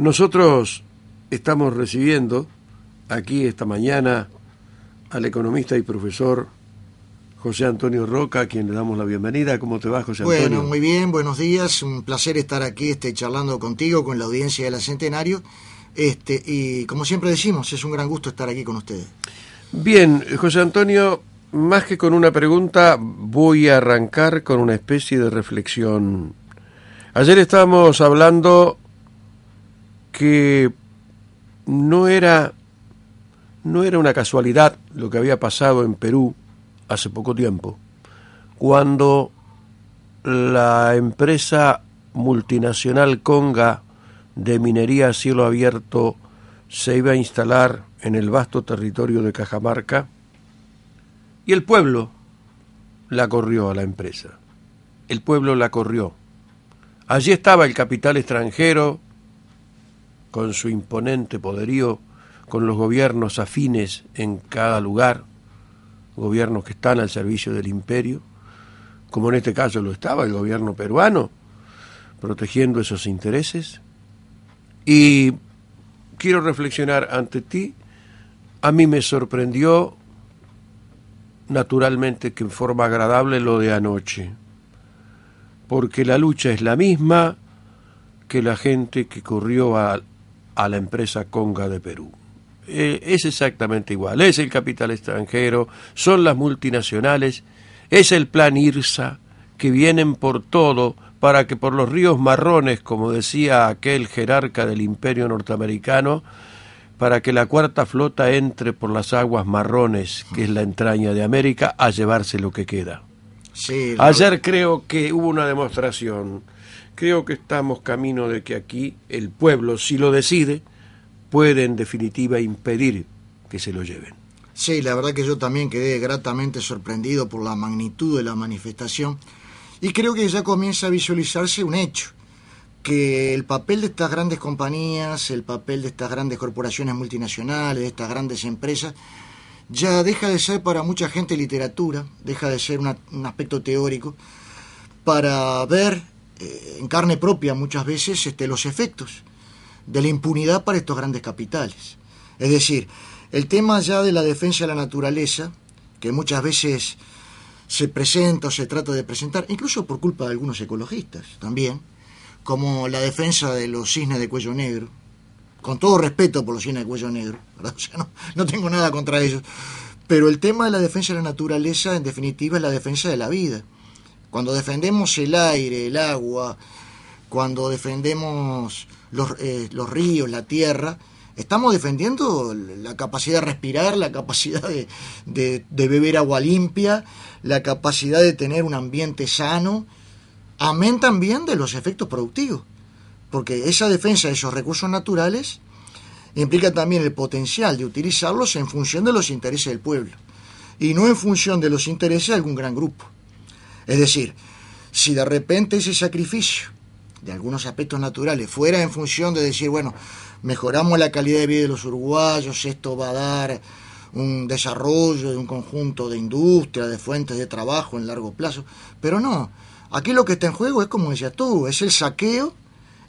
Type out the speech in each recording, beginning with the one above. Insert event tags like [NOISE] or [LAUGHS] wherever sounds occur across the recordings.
Nosotros estamos recibiendo aquí esta mañana al economista y profesor José Antonio Roca, a quien le damos la bienvenida. ¿Cómo te va, José Antonio? Bueno, muy bien, buenos días. Un placer estar aquí este, charlando contigo, con la audiencia de la Centenario. Este, y como siempre decimos, es un gran gusto estar aquí con ustedes. Bien, José Antonio, más que con una pregunta, voy a arrancar con una especie de reflexión. Ayer estábamos hablando que no era no era una casualidad lo que había pasado en Perú hace poco tiempo, cuando la empresa multinacional Conga de minería a cielo abierto se iba a instalar en el vasto territorio de Cajamarca y el pueblo la corrió a la empresa. El pueblo la corrió. Allí estaba el capital extranjero, con su imponente poderío, con los gobiernos afines en cada lugar, gobiernos que están al servicio del imperio, como en este caso lo estaba el gobierno peruano, protegiendo esos intereses. Y quiero reflexionar ante ti, a mí me sorprendió naturalmente que en forma agradable lo de anoche, porque la lucha es la misma que la gente que corrió a, a la empresa Conga de Perú. Eh, es exactamente igual, es el capital extranjero, son las multinacionales, es el plan IRSA, que vienen por todo para que por los ríos marrones, como decía aquel jerarca del imperio norteamericano, para que la cuarta flota entre por las aguas marrones, que es la entraña de América, a llevarse lo que queda. Sí, Ayer creo que hubo una demostración creo que estamos camino de que aquí el pueblo, si lo decide, puede en definitiva impedir que se lo lleven. Sí, la verdad que yo también quedé gratamente sorprendido por la magnitud de la manifestación y creo que ya comienza a visualizarse un hecho, que el papel de estas grandes compañías, el papel de estas grandes corporaciones multinacionales, de estas grandes empresas, ya deja de ser para mucha gente literatura, deja de ser un aspecto teórico, para ver eh, en carne propia muchas veces este, los efectos de la impunidad para estos grandes capitales. Es decir, el tema ya de la defensa de la naturaleza, que muchas veces se presenta o se trata de presentar, incluso por culpa de algunos ecologistas también, como la defensa de los cisnes de cuello negro, con todo respeto por los cisnes de cuello negro, [LAUGHS] no, no tengo nada contra ellos, pero el tema de la defensa de la naturaleza, en definitiva, es la defensa de la vida. Cuando defendemos el aire, el agua, cuando defendemos los, eh, los ríos, la tierra, estamos defendiendo la capacidad de respirar, la capacidad de, de, beber agua limpia, la capacidad de tener un ambiente sano, amén también de los efectos productivos, porque esa defensa de esos recursos naturales implica también el potencial de utilizarlos en función de los intereses del pueblo y no en función de los intereses de algún gran grupo. Es decir, si de repente ese sacrificio de algunos aspectos naturales fuera en función de decir, bueno, mejoramos la calidad de vida de los uruguayos, esto va a dar un desarrollo de un conjunto de industria, de fuentes de trabajo en largo plazo, pero no, aquí lo que está en juego es como decías tú, es el saqueo,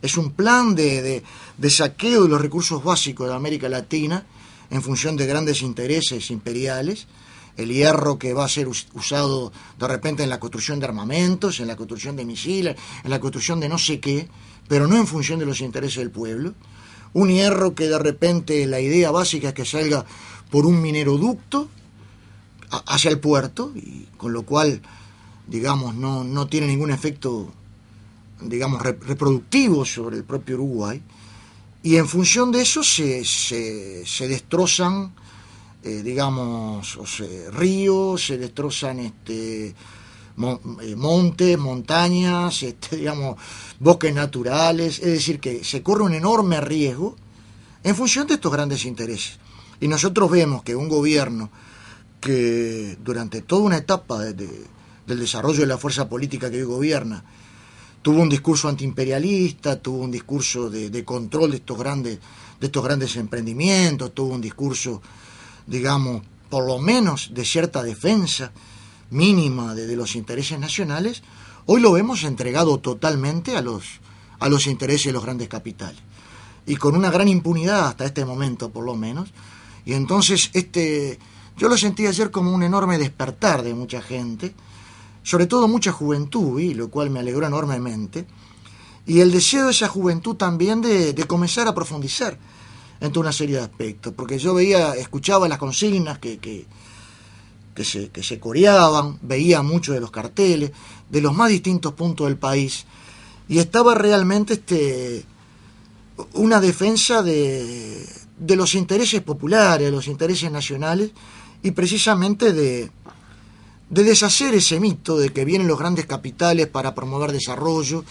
es un plan de, de saqueo de los recursos básicos de América Latina en función de grandes intereses imperiales, el hierro que va a ser usado de repente en la construcción de armamentos, en la construcción de misiles, en la construcción de no sé qué, pero no en función de los intereses del pueblo. Un hierro que de repente la idea básica es que salga por un mineroducto hacia el puerto, y con lo cual, digamos, no, no tiene ningún efecto, digamos, reproductivo sobre el propio Uruguay. Y en función de eso se, se, se destrozan eh, digamos, ríos, se destrozan este, eh, montes, montañas, [LAUGHS] este, digamos, bosques naturales, es decir, que se corre un enorme riesgo en función de estos grandes intereses. Y nosotros vemos que un gobierno que durante toda una etapa del desarrollo de la fuerza política que hoy gobierna, tuvo un discurso antiimperialista, tuvo un discurso de, control de estos grandes de estos grandes emprendimientos, tuvo un discurso, digamos, por lo menos de cierta defensa mínima de, los intereses nacionales, hoy lo vemos entregado totalmente a los, a los intereses de los grandes capitales. Y con una gran impunidad hasta este momento, por lo menos. Y entonces, este, yo lo sentí ayer como un enorme despertar de mucha gente, sobre todo mucha juventud, y lo cual me alegró enormemente, y el deseo de esa juventud también de, comenzar a profundizar en toda una serie de aspectos, porque yo veía, escuchaba las consignas que, que, se, que se coreaban, veía muchos de los carteles, de los más distintos puntos del país, y estaba realmente este, una defensa de, de los intereses populares, de los intereses nacionales, y precisamente de, de deshacer ese mito de que vienen los grandes capitales para promover desarrollo,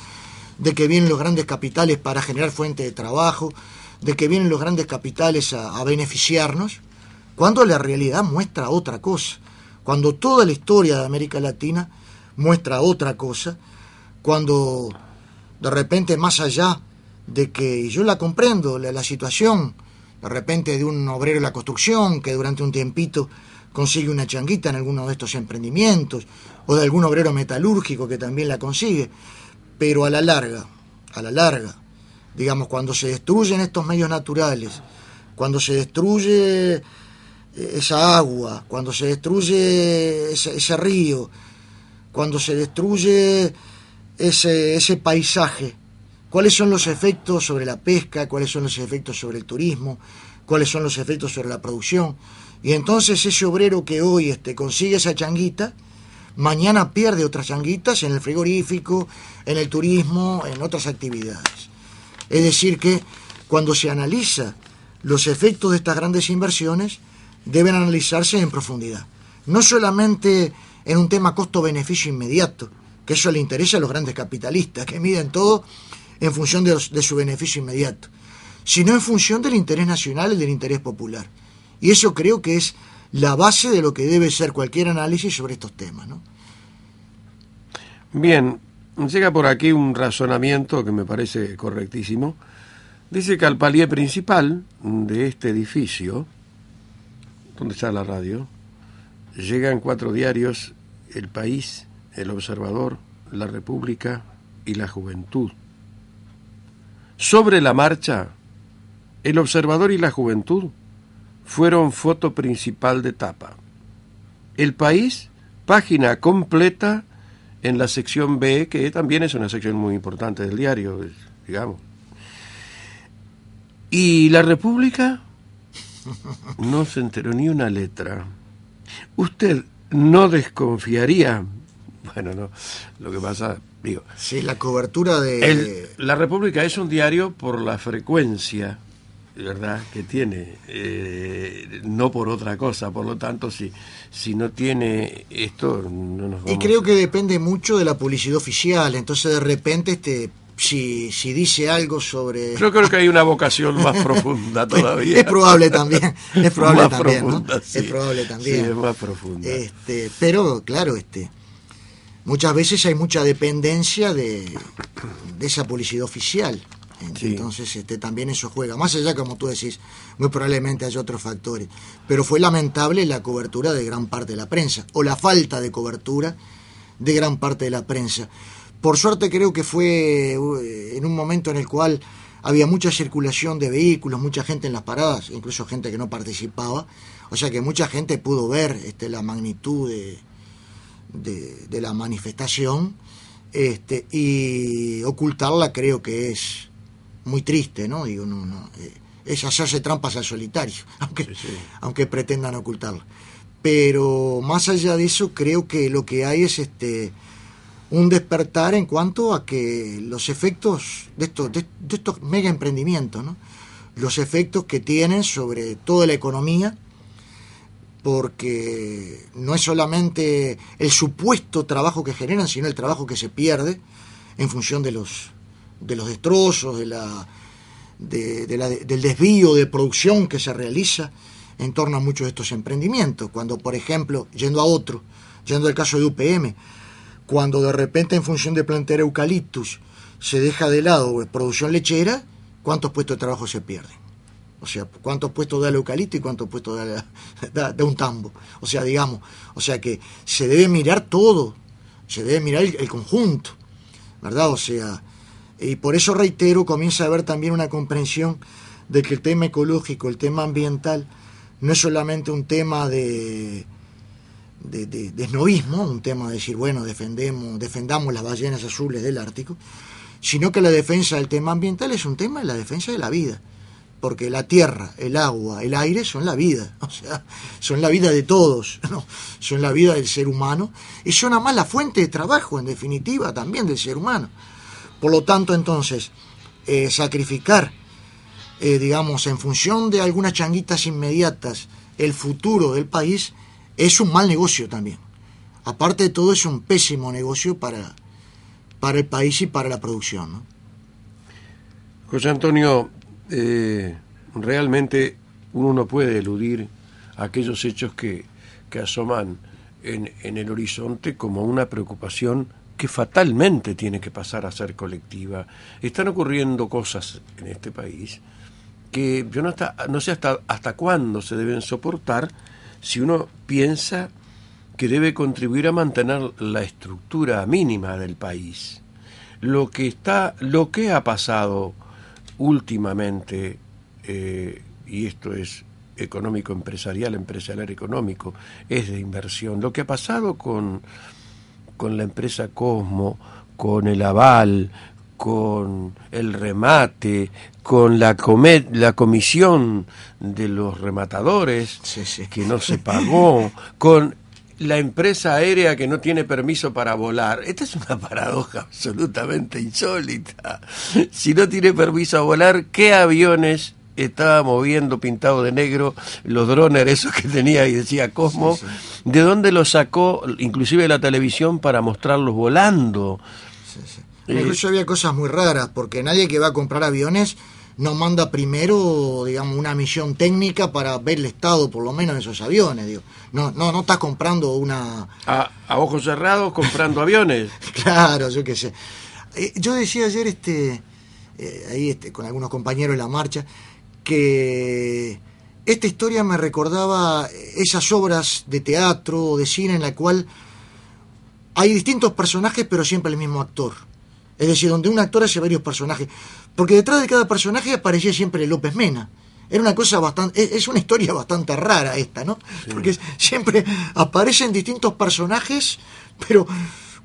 de que vienen los grandes capitales para generar fuente de trabajo, de que vienen los grandes capitales a, beneficiarnos, cuando la realidad muestra otra cosa, cuando toda la historia de América Latina muestra otra cosa, cuando de repente más allá de que yo la comprendo, la, la situación, de repente de un obrero de la construcción que durante un tiempito consigue una changuita en alguno de estos emprendimientos, o de algún obrero metalúrgico que también la consigue, pero a la larga, a la larga, digamos, cuando se destruyen estos medios naturales, cuando se destruye eh, esa agua, cuando se destruye ese, río, cuando se destruye ese, ese paisaje, cuáles son los efectos sobre la pesca, cuáles son los efectos sobre el turismo, cuáles son los efectos sobre la producción. Y entonces ese obrero que hoy este, consigue esa changuita, mañana pierde otras changuitas en el frigorífico, en el turismo, en otras actividades. Es decir, que cuando se analiza los efectos de estas grandes inversiones, deben analizarse en profundidad. No solamente en un tema costo-beneficio inmediato, que eso le interesa a los grandes capitalistas, que miden todo en función de, su beneficio inmediato, sino en función del interés nacional y del interés popular. Y eso creo que es la base de lo que debe ser cualquier análisis sobre estos temas. ¿no? Bien, llega por aquí un razonamiento que me parece correctísimo. Dice que al palier principal de este edificio, donde está la radio, llegan cuatro diarios, El País, El Observador, La República y La Juventud. Sobre la marcha, El Observador y La Juventud fueron foto principal de tapa. El país, página completa en la sección B, que también es una sección muy importante del diario, digamos. Y la República no se enteró ni una letra. Usted no desconfiaría, bueno, no, lo que pasa, digo. Sí, la cobertura de. la República es un diario por la frecuencia verdad que tiene eh, no por otra cosa por lo tanto si si no tiene esto no nos vamos y creo que depende mucho de la publicidad oficial entonces de repente este si, si dice algo sobre yo creo que hay una vocación más [LAUGHS] profunda todavía. Es probable también es probable también es probable también. Es más profunda. Este pero claro este muchas veces hay mucha dependencia de, de esa publicidad oficial entonces este, también eso juega. Más allá, como tú decís, muy probablemente hay otros factores. Pero fue lamentable la cobertura de gran parte de la prensa, o la falta de cobertura de gran parte de la prensa. Por suerte creo que fue uh, en un momento en el cual había mucha circulación de vehículos, mucha gente en las paradas, incluso gente que no participaba. O sea que mucha gente pudo ver este, la magnitud de, de, la manifestación este, y ocultarla creo que es muy triste, ¿no? Digo, no, no, eh, es hacerse trampas al solitario, [LAUGHS] aunque, aunque pretendan ocultarlo. Pero más allá de eso, creo que lo que hay es este un despertar en cuanto a que los efectos de estos, de, estos mega emprendimientos, ¿no? los efectos que tienen sobre toda la economía, porque no es solamente el supuesto trabajo que generan, sino el trabajo que se pierde en función de los, de los destrozos, de la, de, la, del desvío de producción que se realiza en torno a muchos de estos emprendimientos. Cuando, por ejemplo, yendo a otro, yendo al caso de UPM, cuando de repente en función de plantar eucaliptus se deja de lado producción lechera, ¿cuántos puestos de trabajo se pierden? O sea, ¿cuántos puestos da el eucalipto y cuántos puestos da, [LAUGHS] un tambo? O sea, digamos, o sea que se debe mirar todo, se debe mirar el, conjunto, ¿verdad? O sea, y por eso reitero, comienza a haber también una comprensión de que el tema ecológico, el tema ambiental, no es solamente un tema de, de, de, un tema de decir, bueno, defendemos, defendamos las ballenas azules del Ártico, sino que la defensa del tema ambiental es un tema de la defensa de la vida porque la tierra, el agua, el aire son la vida, [LAUGHS] o sea, son la vida de todos, [LAUGHS] son la vida del ser humano y son además la fuente de trabajo, en definitiva, también del ser humano. Por lo tanto, entonces, eh, sacrificar, eh, digamos, en función de algunas changuitas inmediatas, el futuro del país, es un mal negocio también. Aparte de todo, es un pésimo negocio para, para el país y para la producción. José Antonio, eh, realmente uno no puede eludir aquellos hechos que, que asoman en, en, el horizonte como una preocupación que fatalmente tiene que pasar a ser colectiva. Están ocurriendo cosas en este país que yo no, sé hasta, hasta cuándo se deben soportar si uno piensa que debe contribuir a mantener la estructura mínima del país. Lo que está, lo que ha pasado últimamente, eh, y esto es económico empresarial, empresarial económico, es de inversión. Lo que ha pasado con, con la empresa Cosmo, con el aval, con el remate, con la, la comisión de los rematadores que no se pagó, con la empresa aérea que no tiene permiso para volar. Esta es una paradoja absolutamente insólita. Si no tiene permiso a volar, ¿qué aviones estaba moviendo pintado de negro los drones [LAUGHS] esos que tenía y decía Cosmo? ¿De dónde los sacó inclusive la televisión para mostrarlos volando? Incluso había cosas muy raras, porque nadie que va a comprar aviones no manda primero, digamos, una misión técnica para ver el estado, por lo menos, de esos aviones. Digo. No, no, no estás comprando una... A, ojos cerrados comprando [LAUGHS] aviones. claro, yo qué sé. Eh, yo decía ayer, este, eh, ahí este, con algunos compañeros de la marcha, que esta historia me recordaba esas obras de teatro o de cine en la cual hay distintos personajes, pero siempre el mismo actor. Es decir, donde un actor hace varios personajes. Porque detrás de cada personaje aparecía siempre López Mena. Era una cosa bastante. Es una historia bastante rara esta, ¿no? Porque siempre aparecen distintos personajes, pero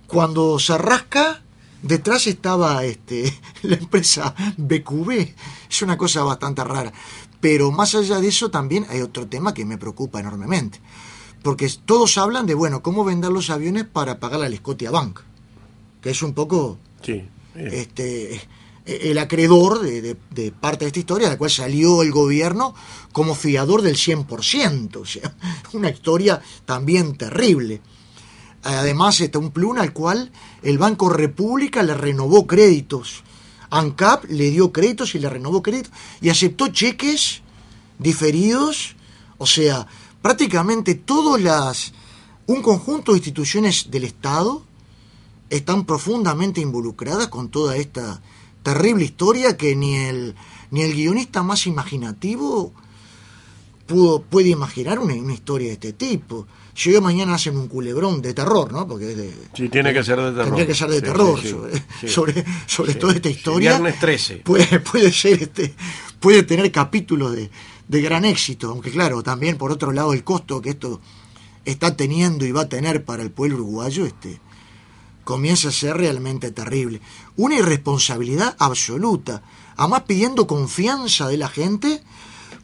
cuando se rasca, detrás estaba este, [LAUGHS] la empresa BQB. Es una cosa bastante rara. Pero más allá de eso, también hay otro tema que me preocupa enormemente. Porque todos hablan de, bueno, cómo vender los aviones para pagar la Scotia Bank. Que es un poco. Sí. Este el acreedor de, parte de esta historia, de la cual salió el gobierno como fiador del 100%. O sea, [LAUGHS] una historia también terrible. Además, está un plun al cual el Banco República le renovó créditos. ANCAP le dio créditos y le renovó créditos y aceptó cheques diferidos. O sea, prácticamente todas las. un conjunto de instituciones del Estado están profundamente involucradas con toda esta terrible historia que ni el, ni el guionista más imaginativo pudo, puede imaginar una, historia de este tipo. Si hoy mañana hacen un culebrón de terror, ¿no? Porque de, sí, tiene que ser de terror. Tendría que ser de terror sobre, sobre, toda esta historia. Viernes 13. Puede, puede ser este, puede tener capítulos de, de gran éxito, aunque claro, también por otro lado el costo que esto está teniendo y va a tener para el pueblo uruguayo, este, comienza a ser realmente terrible. Una irresponsabilidad absoluta, además pidiendo confianza de la gente,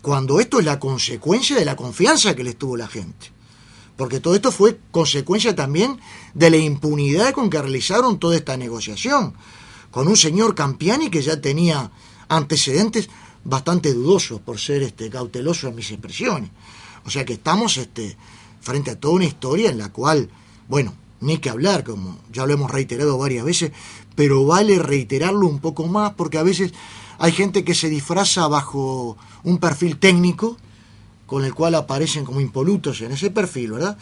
cuando esto es la consecuencia de la confianza que les tuvo la gente. Porque todo esto fue consecuencia también de la impunidad con que realizaron toda esta negociación, con un señor Campiani que ya tenía antecedentes bastante dudosos, por ser este, cauteloso en mis expresiones. O sea que estamos este, frente a toda una historia en la cual, bueno, ni que hablar, como ya lo hemos reiterado varias veces, pero vale reiterarlo un poco más porque a veces hay gente que se disfraza bajo un perfil técnico con el cual aparecen como impolutos en ese perfil, ¿verdad?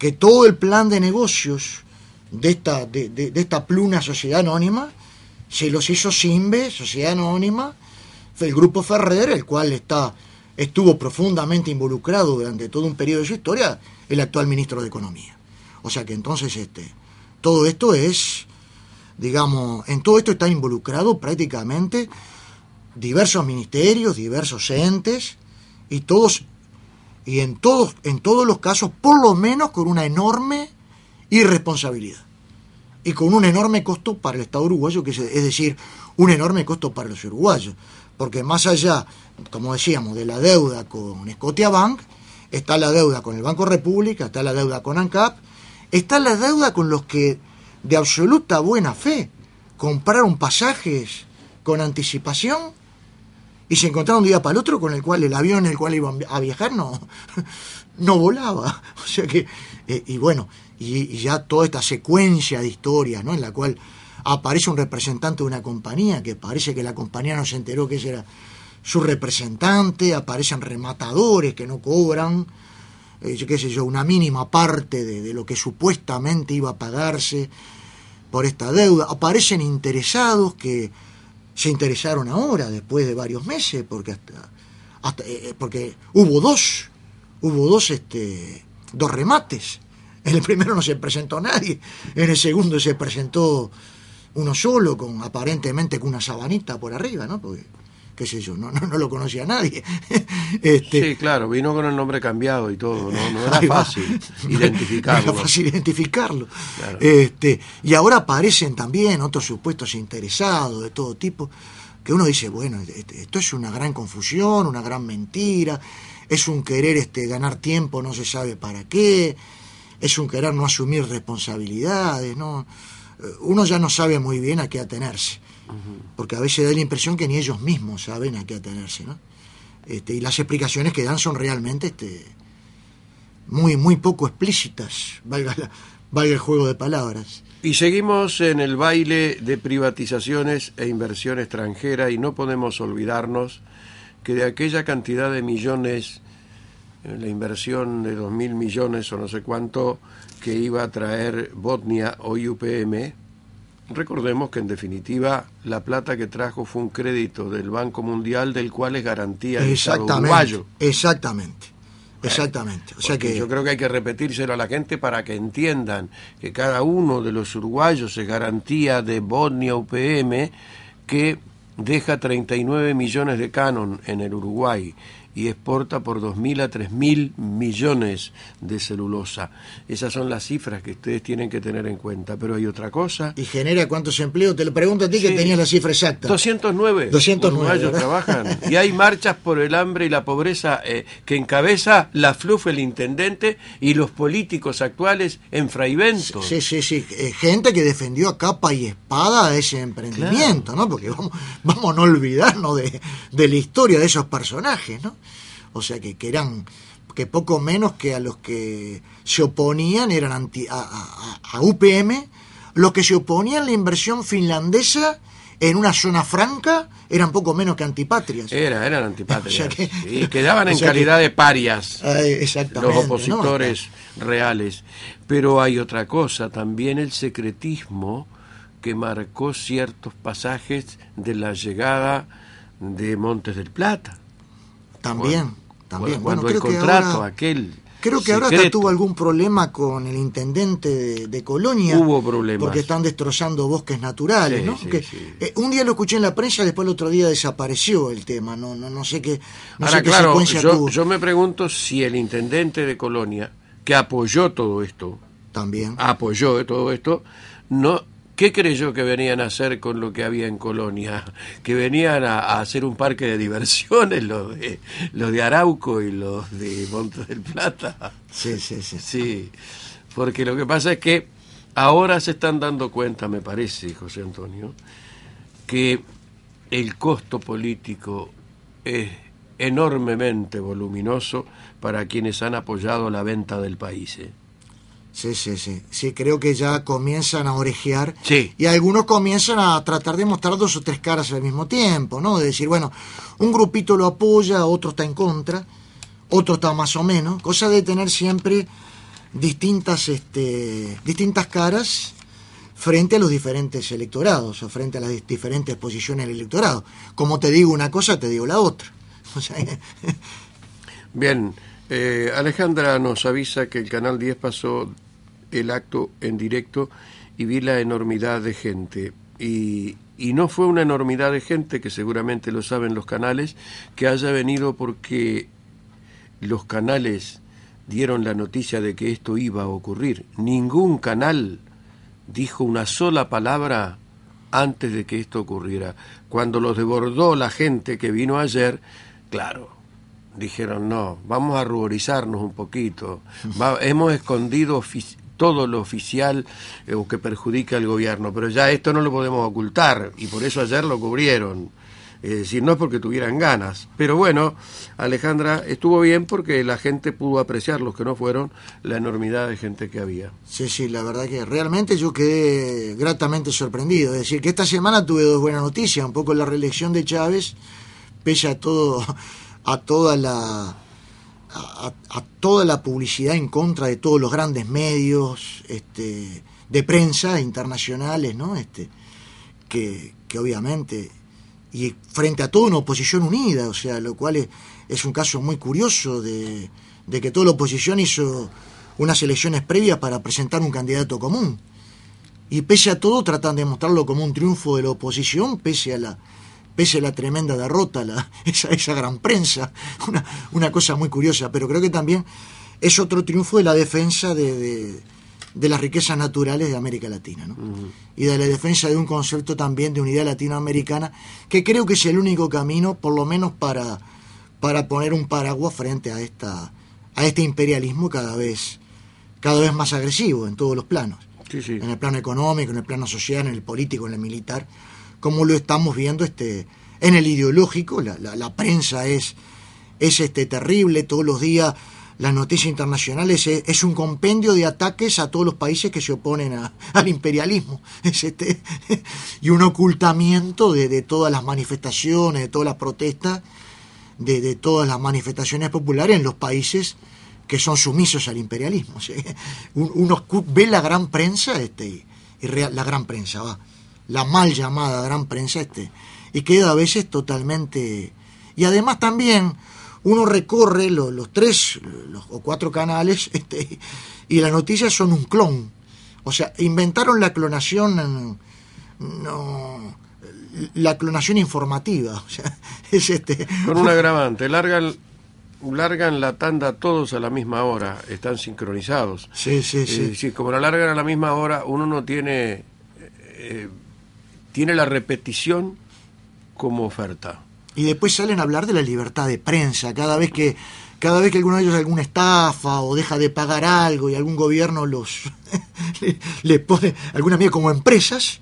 Que todo el plan de negocios de esta, de, de, esta pluna sociedad anónima se los hizo Simbe, sociedad anónima, el grupo Ferrer, el cual está, estuvo profundamente involucrado durante todo un periodo de su historia, el actual ministro de Economía. O sea que entonces este, todo esto es, digamos, en todo esto está involucrado prácticamente diversos ministerios, diversos entes, y todos, y en todos, en todos los casos, por lo menos con una enorme irresponsabilidad. Y con un enorme costo para el Estado uruguayo, que es, es decir, un enorme costo para los uruguayos. Porque más allá, como decíamos, de la deuda con Scotiabank, está la deuda con el Banco República, está la deuda con ANCAP, está la deuda con los que de absoluta buena fe compraron pasajes con anticipación y se encontraron un día para el otro con el cual el avión en el cual iban a viajar no, [LAUGHS] no volaba. [LAUGHS] O sea que, eh, y bueno, y, ya toda esta secuencia de historias, ¿no? En la cual aparece un representante de una compañía que parece que la compañía no se enteró que ese era su representante, aparecen rematadores que no cobran, eh, qué sé yo, una mínima parte de, lo que supuestamente iba a pagarse por esta deuda. Aparecen interesados que se interesaron ahora, después de varios meses, porque hasta, eh, eh, porque hubo dos, hubo dos, este, dos remates. En el primero no se presentó nadie, en el segundo se presentó uno solo, con aparentemente con una sabanita por arriba, ¿no? Qué sé yo, no, no, lo conocía nadie. [LAUGHS] este, sí, claro, vino con el nombre cambiado y todo, no, no era fácil identificarlo. [LAUGHS] Era fácil identificarlo. Este, y ahora aparecen también otros supuestos interesados de todo tipo, que uno dice, bueno, este, esto es una gran confusión, una gran mentira, es un querer este, ganar tiempo, no se sabe para qué, es un querer no asumir responsabilidades, ¿no? Uno ya no sabe muy bien a qué atenerse porque a veces da la impresión que ni ellos mismos saben a qué atenerse, ¿no? Este, y las explicaciones que dan son realmente este, muy, muy poco explícitas, valga, valga el juego de palabras. Y seguimos en el baile de privatizaciones e inversión extranjera y no podemos olvidarnos que de aquella cantidad de millones, eh, la inversión de dos mil millones o no sé cuánto que iba a traer Botnia o UPM, Recordemos que en definitiva la plata que trajo fue un crédito del Banco Mundial del cual es garantía el Estado uruguayo. Exactamente. Exactamente. O sea que yo creo que hay que repetírselo a la gente para que entiendan que cada uno de los uruguayos es garantía de Bosnia UPM que deja 39 millones de canon en el Uruguay y exporta por 2.000 a 3.000 millones de celulosa. Esas son las cifras que ustedes tienen que tener en cuenta. Pero hay otra cosa. ¿Y genera cuántos empleos? Te lo pregunto a ti que tenías la cifra exacta. 209. 209. trabajan. [LAUGHS] Y hay marchas por el hambre y la pobreza eh, que encabeza la FLUF, el intendente, y los políticos actuales en Fraivento. Sí, sí, sí. Eh, gente que defendió a capa y espada ese emprendimiento, ¿no? Porque vamos, vamos a no olvidarnos de, de la historia de esos personajes, ¿no? O sea que, que eran que poco menos que a los que se oponían eran anti, a, UPM, los que se oponían a la inversión finlandesa en una zona franca eran poco menos que antipatrias. Era, eran antipatrias. [LAUGHS] y quedaban [LAUGHS] en calidad de parias los opositores reales. Pero hay otra cosa, también el secretismo que marcó ciertos pasajes de la llegada de Montes del Plata. También. También. Cuando el contrato, aquel. Creo que ahora tuvo algún problema con el intendente de, Colonia. Hubo problemas. Porque están destrozando bosques naturales, ¿no? Eh, un día lo escuché en la prensa, después el otro día desapareció el tema. No, no, no sé qué, no ahora, claro, yo, Yo me pregunto si el intendente de Colonia, que apoyó todo esto. También. Apoyó todo esto, no ¿Qué creyó que venían a hacer con lo que había en Colonia? [LAUGHS] Que venían a, hacer un parque de diversiones, [LAUGHS] los de, los de Arauco y los de Montes del Plata. Sí, sí, sí. Sí, porque lo que pasa es que ahora se están dando cuenta, me parece, José Antonio, que el costo político es enormemente voluminoso para quienes han apoyado la venta del país. ¿eh? Sí, sí, sí. Sí, creo que ya comienzan a orejear. Sí. Y algunos comienzan a tratar de mostrar dos o tres caras al mismo tiempo, ¿no? De decir, bueno, un grupito lo apoya, otro está en contra, otro está más o menos. Cosa de tener siempre distintas, este, distintas caras frente a los diferentes electorados o frente a las diferentes posiciones del electorado. Como te digo una cosa, te digo la otra. [LAUGHS] Bien, eh, Alejandra nos avisa que el Canal 10 pasó el acto en directo y vi la enormidad de gente. Y, y no fue una enormidad de gente, que seguramente lo saben los canales, que haya venido porque los canales dieron la noticia de que esto iba a ocurrir. Ningún canal dijo una sola palabra antes de que esto ocurriera. Cuando los desbordó la gente que vino ayer, claro, dijeron, no, vamos a ruborizarnos un poquito. hemos escondido todo lo oficial eh, o que perjudica al gobierno, pero ya esto no lo podemos ocultar y por eso ayer lo cubrieron. Es decir, no es porque tuvieran ganas. Pero bueno, Alejandra, estuvo bien porque la gente pudo apreciar, los que no fueron, la enormidad de gente que había. Sí, sí, la verdad que realmente yo quedé gratamente sorprendido. Es decir, que esta semana tuve dos buenas noticias, un poco la reelección de Chávez, pese a todo, [LAUGHS] a toda la a, toda la publicidad en contra de todos los grandes medios este, de prensa internacionales, ¿no? Este, que, que obviamente, y frente a toda una oposición unida, o sea, lo cual es, es un caso muy curioso de, de que toda la oposición hizo unas elecciones previas para presentar un candidato común. Y pese a todo tratan de mostrarlo como un triunfo de la oposición, pese a la, pese a la tremenda derrota, la, [LAUGHS] esa, esa gran prensa, una, una, cosa muy curiosa, pero creo que también es otro triunfo de la defensa de, de, las riquezas naturales de América Latina, ¿no? y de la defensa de un concepto también de unidad latinoamericana, que creo que es el único camino, por lo menos para, para poner un paraguas frente a, esta, a este imperialismo cada vez, cada vez más agresivo en todos los planos. En el plano económico, en el plano social, en el político, en el militar como lo estamos viendo este, en el ideológico, la, prensa es, es este, terrible, todos los días las noticias internacionales es, un compendio de ataques a todos los países que se oponen [LAUGHS] al imperialismo es este, [LAUGHS] y un ocultamiento de, todas las manifestaciones, de todas las protestas, de, todas las manifestaciones populares en los países que son sumisos al imperialismo. [LAUGHS] Uno ve la gran prensa este, y la gran prensa, va la mal llamada gran prensa este, y queda a veces totalmente... Y además también uno recorre los tres o cuatro canales [LAUGHS] este, y las noticias son un clon. O sea, inventaron la clonación, no, la clonación informativa. O sea, [LAUGHS] es este. Con un agravante, largan, largan la tanda todos a la misma hora, están sincronizados. Sí, sí, sí. sí como la largan a la misma hora, uno no tiene eh, tiene la repetición como oferta. Y después salen a hablar de la libertad de prensa, cada vez que cada vez que alguno de ellos alguna estafa o deja de pagar algo y algún gobierno los [LAUGHS] le, pone alguna medida como empresas,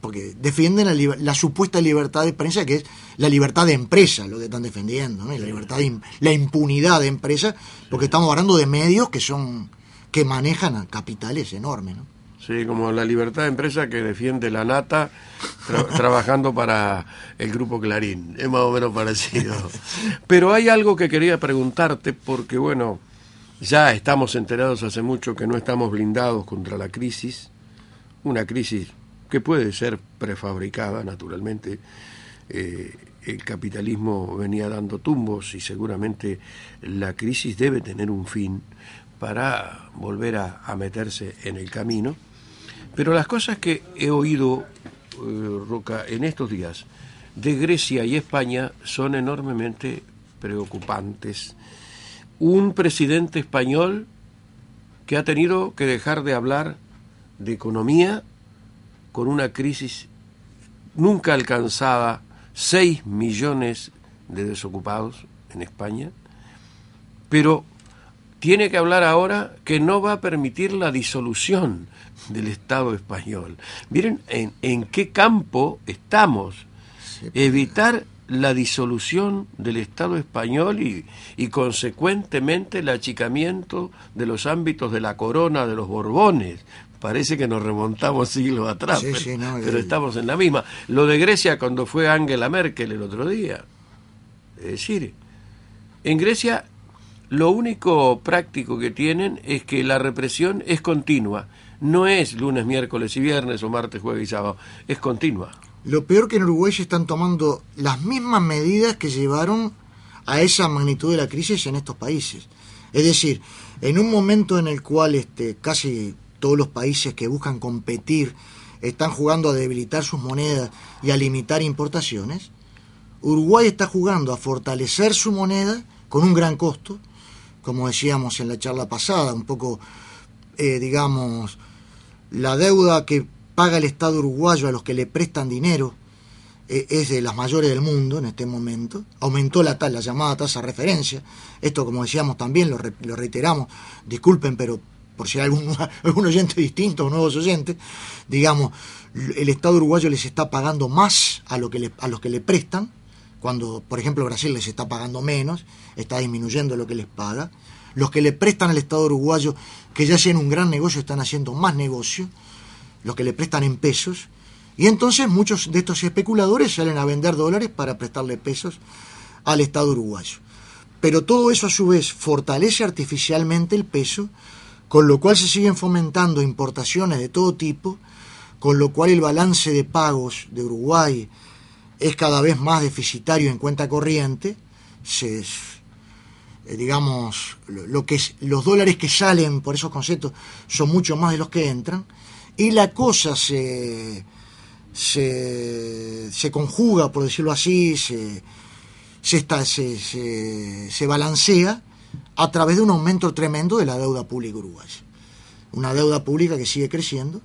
porque defienden la, supuesta libertad de prensa, que es la libertad de empresa, lo que están defendiendo, ¿no? la libertad la impunidad de empresa, porque estamos hablando de medios que son que manejan a capitales enormes, ¿no? Sí, como la libertad de empresa que defiende la nata [LAUGHS] trabajando para el grupo Clarín. Es más o menos parecido. Pero hay algo que quería preguntarte porque, bueno, ya estamos enterados hace mucho que no estamos blindados contra la crisis. Una crisis que puede ser prefabricada, naturalmente. Eh, el capitalismo venía dando tumbos y seguramente la crisis debe tener un fin para volver a meterse en el camino pero las cosas que he oído, eh, Roca, en estos días de Grecia y España son enormemente preocupantes. Un presidente español que ha tenido que dejar de hablar de economía con una crisis nunca alcanzada, 6 millones de desocupados en España, pero tiene que hablar ahora que no va a permitir la disolución del Estado español. Miren en, en qué campo estamos. Evitar la disolución del Estado español y, y, consecuentemente el achicamiento de los ámbitos de la corona de los Borbones. Parece que nos remontamos siglos atrás, pero, estamos en la misma. Lo de Grecia cuando fue Angela Merkel el otro día. Es decir, en Grecia lo único práctico que tienen es que la represión es continua. No es lunes, miércoles y viernes o martes, jueves y sábado. Es continua. Lo peor que en Uruguay están tomando las mismas medidas que llevaron a esa magnitud de la crisis en estos países. Es decir, en un momento en el cual este, casi todos los países que buscan competir están jugando a debilitar sus monedas y a limitar importaciones, Uruguay está jugando a fortalecer su moneda con un gran costo, como decíamos en la charla pasada, un poco, eh, digamos, la deuda que paga el Estado uruguayo a los que le prestan dinero eh, es de las mayores del mundo en este momento. Aumentó la, la llamada tasa de referencia. Esto, como decíamos también, lo, reiteramos. Disculpen, pero por si hay algún, [LAUGHS] algún oyente distinto o nuevos oyentes, digamos, el Estado uruguayo les está pagando más a, lo que a los que le prestan, cuando, por ejemplo, Brasil les está pagando menos, está disminuyendo lo que les paga. Los que le prestan al Estado uruguayo, que ya hacen un gran negocio, están haciendo más negocio los que le prestan en pesos, y entonces muchos de estos especuladores salen a vender dólares para prestarle pesos al Estado uruguayo. Pero todo eso a su vez fortalece artificialmente el peso, con lo cual se siguen fomentando importaciones de todo tipo, con lo cual el balance de pagos de Uruguay es cada vez más deficitario en cuenta corriente, se, eh, digamos, lo que es, los dólares que salen por esos conceptos son mucho más de los que entran, y la cosa se, se, conjuga, por decirlo así, se, se, se, balancea a través de un aumento tremendo de la deuda pública uruguaya. Una deuda pública que sigue creciendo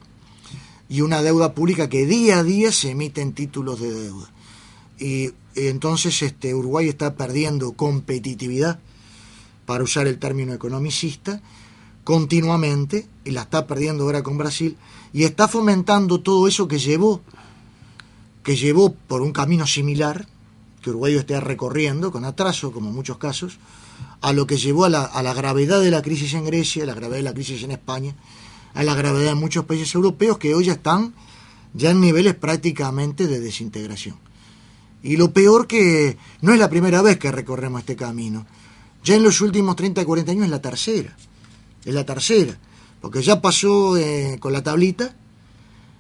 y una deuda pública que día a día se emiten títulos de deuda. Y, entonces este, Uruguay está perdiendo competitividad, para usar el término economicista, continuamente, y la está perdiendo ahora con Brasil, y está fomentando todo eso que llevó, que llevó por un camino similar, que Uruguay esté recorriendo, con atraso, como en muchos casos, a lo que llevó a la, a la gravedad de la crisis en Grecia, a la gravedad de la crisis en España, a la gravedad en muchos países europeos que hoy ya están ya en niveles prácticamente de desintegración. Y lo peor que no es la primera vez que recorremos este camino. Ya en los últimos 30, 40 años es la tercera. Es la tercera porque ya pasó eh, con la tablita,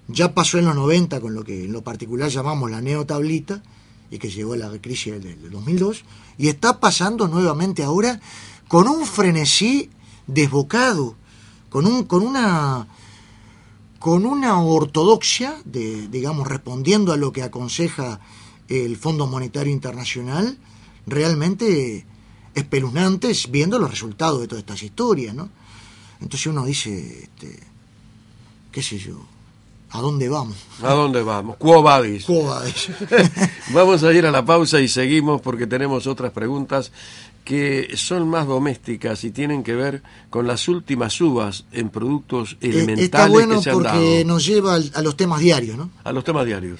ya pasó en los 90 con lo que en lo particular llamamos la neotablita, y que llegó a la crisis del, 2002, y está pasando nuevamente ahora con un frenesí desbocado, con, un, con una con una ortodoxia, de, digamos, respondiendo a lo que aconseja el Fondo Monetario Internacional, realmente espeluznantes viendo los resultados de todas estas historias, ¿no? Entonces uno dice, este, qué sé yo, ¿a dónde vamos? ¿A dónde vamos? Quo vadis? [LAUGHS] vamos a ir a la pausa y seguimos porque tenemos otras preguntas que son más domésticas y tienen que ver con las últimas subas en productos eh, elementales Está bueno porque nos lleva a los temas diarios, ¿no? A los temas diarios.